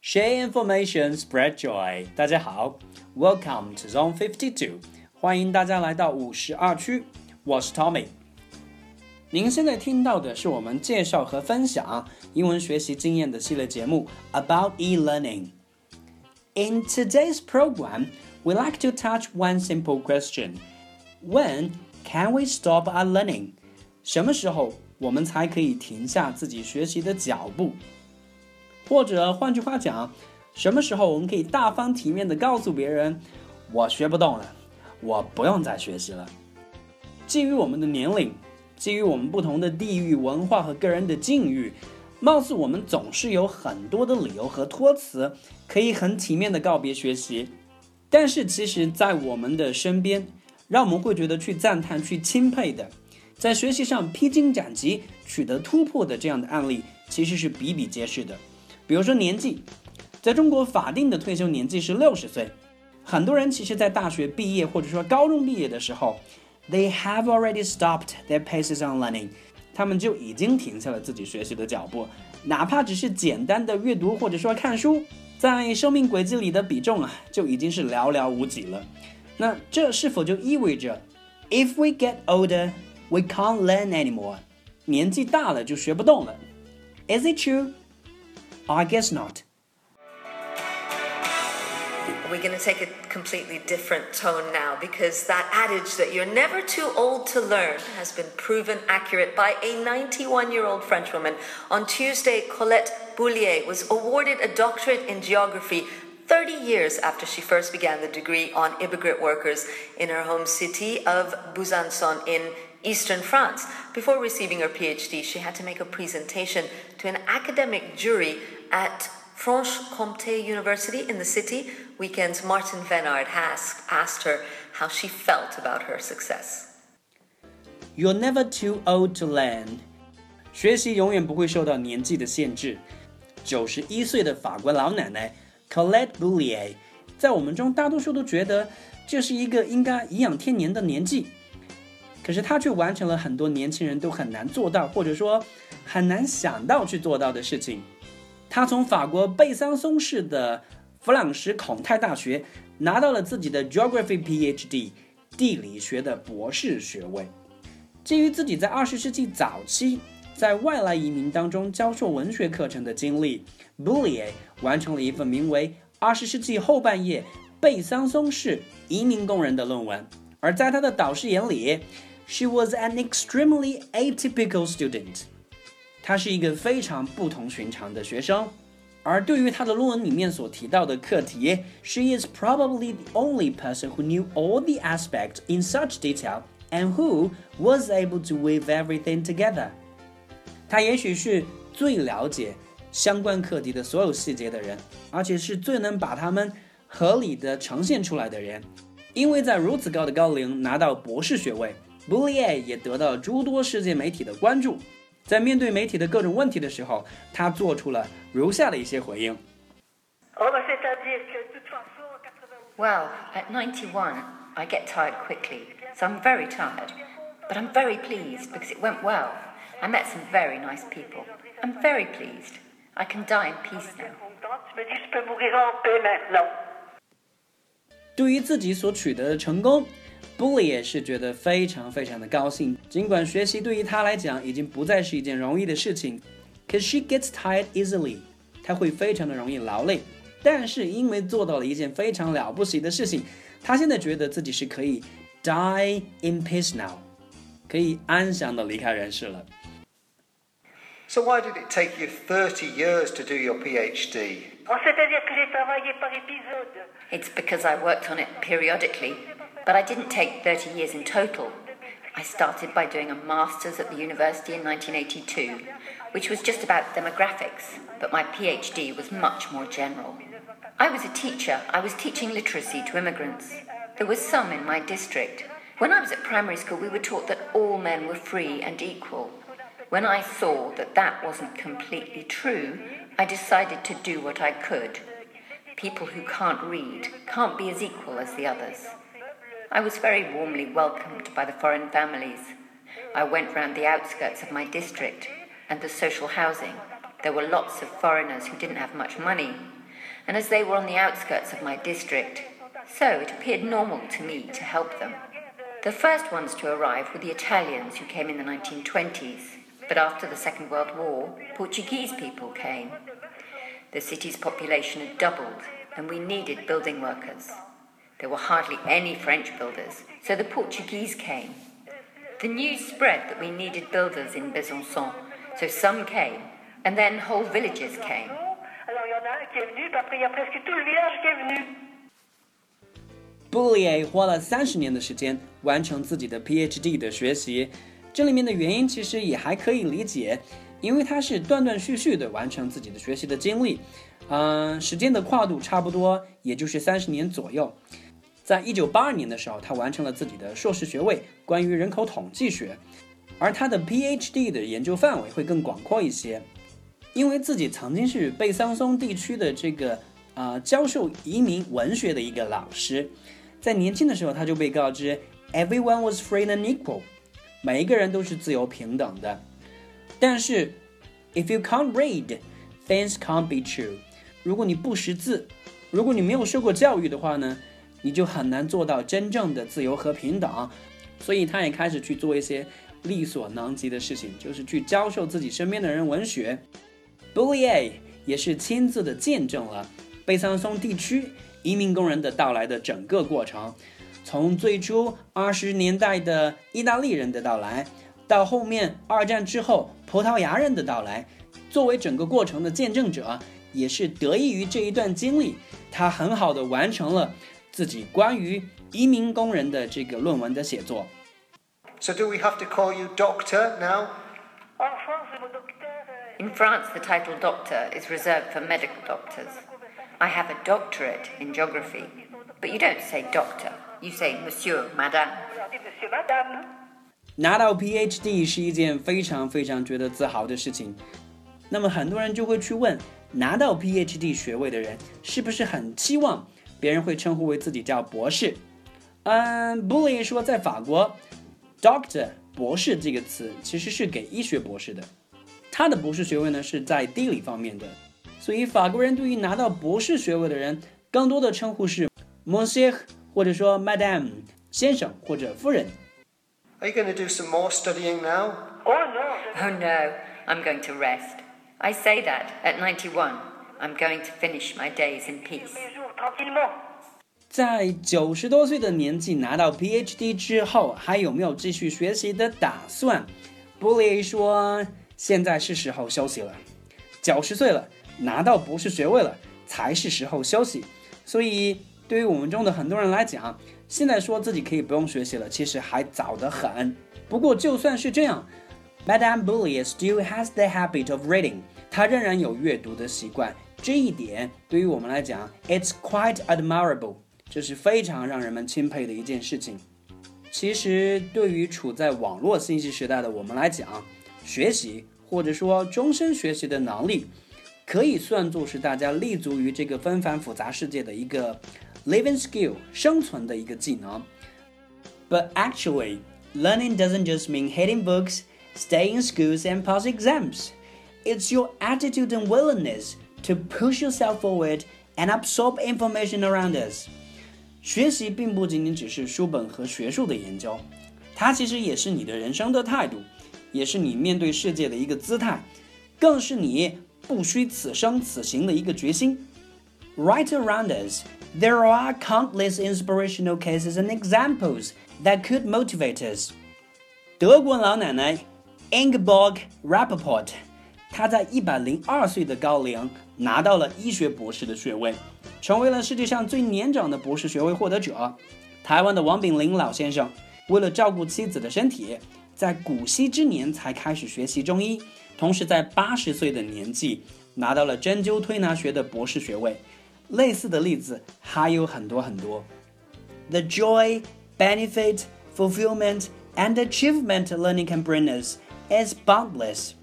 Share information, spread joy。大家好，Welcome to Zone Fifty Two，欢迎大家来到五十二区。我是 Tommy。您现在听到的是我们介绍和分享英文学习经验的系列节目 About E-Learning。 In today's program, we like to touch one simple question: When can we stop our learning? 什么时候我们才可以停下自己学习的脚步？或者换句话讲，什么时候我们可以大方体面的告诉别人，我学不动了，我不用再学习了。基于我们的年龄，基于我们不同的地域文化和个人的境遇， 貌似我们总是有很多的理由和托词，可以很体面的告别学习。但是其实，在我们的身边，让我们会觉得去赞叹、去钦佩的，在学习上披荆斩棘、取得突破的这样的案例，其实是比比皆是的。比如说年纪，在中国法定的退休年纪是六十岁，很多人其实，在大学毕业或者说高中毕业的时候，they have already stopped their paces on learning，他们就已经停下了自己学习的脚步，哪怕只是简单的阅读或者说看书，在生命轨迹里的比重啊，就已经是寥寥无几了。那这是否就意味着，if we get older, we can't learn anymore？年纪大了就学不动了？Is it true? I guess not. We're going to take a completely different tone now because that adage that you're never too old to learn has been proven accurate by a 91 year old Frenchwoman. On Tuesday, Colette Bourlier was awarded a doctorate in geography 30 years after she first began the degree on immigrant workers in her home city of Besançon in eastern France. Before receiving her PhD, she had to make a presentation to an academic jury at Franche-Comté University in the city. Weekend's Martin Venard has asked her how she felt about her success. You're never too old to learn. 学习永远不会受到年纪的限制。九十一岁的法国老奶奶 Colette Boulier，在我们中大多数都觉得这是一个应该颐养天年的年纪，可是她却完成了很多年轻人都很难做到，或者说很难想到去做到的事情。 他从法国贝桑松市的弗朗什孔泰大学拿到了自己的 Geography PhD 地理学的博士学位。基于自己在二十世纪早期在外来移民当中教授文学课程的经历，Boulier 完成了一份名为《二十世纪后半叶贝桑松市移民工人》的论文。而在他的导师眼里，She was an extremely atypical student。他是一个非常不同寻常的学生，而对于他的论文里面所提到的课题，She is probably the only person who knew all the aspects in such detail and who was able to weave everything together。他也许是最了解相关课题的所有细节的人，而且是最能把它们合理的呈现出来的人。因为在如此高的高龄拿到博士学位，Boulier 也得到了诸多世界媒体的关注。在面对媒体的各种问题的时候，他做出了如下的一些回应。 Well, at 91, I get tired quickly, so I'm very tired. But I'm very pleased because it went well. I met some very nice people. I'm very pleased. I can die in peace now. 对于自己所取得的成功 ，Bully 也是觉得非常非常的高兴。尽管学习对于他来讲已经不再是一件容易的事情，cause she gets tired easily，她会非常的容易劳累。但是因为做到了一件非常了不起的事情，她现在觉得自己是可以 die in peace now，可以安详的离开人世了。 So why did it take you 30 years to do your PhD? C'est-à-dire que j'ai travaillé par épisode. It's because I worked on it periodically, but I didn't take 30 years in total. I started by doing a master's at the university in 1982, which was just about demographics, but my PhD was much more general. I was a teacher. I was teaching literacy to immigrants. There was some in my district. When I was at primary school, we were taught that all men were free and equal. When I saw that that wasn't completely true, I decided to do what I could. people who can't read can't be as equal as the others. I was very warmly welcomed by the foreign families. I went round the outskirts of my district and the social housing. There were lots of foreigners who didn't have much money, and as they were on the outskirts of my district, so it appeared normal to me to help them. The first ones to arrive were the Italians who came in the 1920s, but after the Second World War, Portuguese people came. The city's population had doubled, and we needed building workers. There were hardly any French builders, so the Portuguese came. The news spread that we needed builders in Besançon, so some came, and then whole villages came. Alors il y en a un qui est venu, puis après il y a presque tout le village qui est venu. 布里耶花了三十年的时间完成自己的 PhD 的学习，这里面的原因其实也还可以理解，因为他是断断续续的完成自己的学习的经历，嗯，时间的跨度差不多也就是三十年左右。 在一九八二年的时候，他完成了自己的硕士学位，关于人口统计学，而他的 PhD 的研究范围会更广阔一些，因为自己曾经是贝桑松地区的这个啊、呃教授移民文学的一个老师。在年轻的时候，他就被告知 everyone was free and equal，每一个人都是自由平等的。但是 if you can't read, things can't be true。如果你不识字，如果你没有受过教育的话呢，你就很难做到真正的自由和平等。所以他也开始去做一些力所能及的事情，就是去教授自己身边的人文学。Boulier 也是亲自的见证了贝桑松地区移民工人的到来的整个过程，从最初二十年代的意大利人的到来，到后面二战之后葡萄牙人的到来，作为整个过程的见证者，也是得益于这一段经历，他很好的完成了自己关于移民工人的这个论文的写作。 So do we have to call you doctor now? En France, le mot docteur, euh, In France, the title doctor is reserved for medical doctors. I have a doctorate in geography, but you don't say doctor, you say monsieur, madame. on dit monsieur, madame. 拿到 PhD 是一件非常非常觉得自豪的事情。那么很多人就会去问，拿到 PhD 学位的人是不是很期望 别人会称呼为自己叫博士？嗯 b u l l y 说，在法国，Doctor 博士这个词其实是给医学博士的，他的博士学位呢是在地理方面的，所以法国人对于拿到博士学位的人，更多的称呼是 Monsieur 或者说 Madame 先生或者夫人。Are you going to do some more studying now? Oh je- Oh no, I'm going to rest. I say that at ninety-one. I'm going to finish my days in peace. 在九十多岁的年纪拿到 PhD 之后，还有没有继续学习的打算？布里说，现在是时候休息了。九十岁了，拿到博士学位了，才是时候休息。所以，对于我们中的很多人来讲，现在说自己可以不用学习了，其实还早得很。不过，就算是这样，Madame Boulier still has the habit of reading，她仍然有阅读的习惯。这一点对于我们来讲，it's quite admirable，这是非常让人们钦佩的一件事情。其实，对于处在网络信息时代的我们来讲，学习或者说终身学习的能力，可以算作是大家立足于这个纷繁复杂世界的一个 living skill 生存的一个技能。But actually, learning doesn't just mean hitting books, staying in schools, and pass exams. It's your attitude and willingness to push yourself forward and absorb information around us. 学习并不仅仅只是书本和学术的研究，它其实也是你的人生的态度，也是你面对世界的一个姿态，更是你不虚此生此行的一个决心。Right around us, there are countless inspirational cases and examples that could motivate us. 德国老奶奶 Ingeborg Rapoport 她在一百零二岁的高龄拿到了医学博士的学位，成为了世界上最年长的博士学位获得者。台湾的王炳林老先生，为了照顾妻子的身体，在古稀之年才开始学习中医，同时在八十岁的年纪拿到了针灸推拿学的博士学位。类似的例子还有很多很多。The joy, benefit, fulfillment, and achievement learning can bring us is boundless.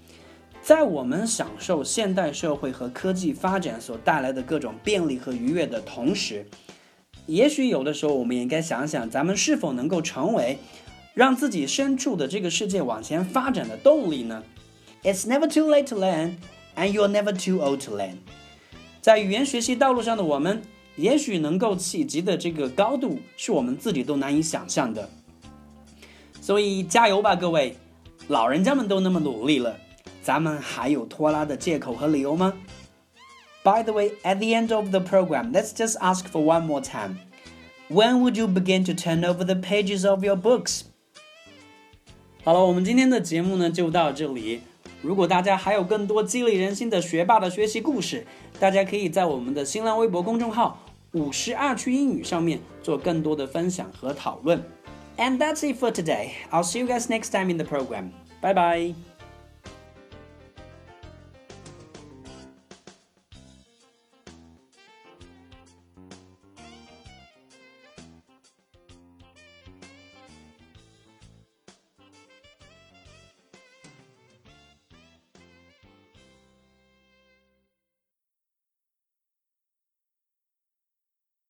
在我们享受现代社会和科技发展所带来的各种便利和愉悦的同时，也许有的时候我们也应该想想，咱们是否能够成为让自己身处的这个世界往前发展的动力呢？It's never too late to learn, and you're never too old to learn。在语言学习道路上的我们，也许能够企及的这个高度，是我们自己都难以想象的。所以加油吧，各位！老人家们都那么努力了，咱们还有拖拉的借口和理由吗？By the way, at the end of the program, let's just ask for one more time. When would you begin to turn over the pages of your books? 好了，我们今天的节目呢就到这里。如果大家还有更多激励人心的学霸的学习故事，大家可以在我们的新浪微博公众号“五十二区英语”上面做更多的分享和讨论。And that's it for today. I'll see you guys next time in the program. Bye bye.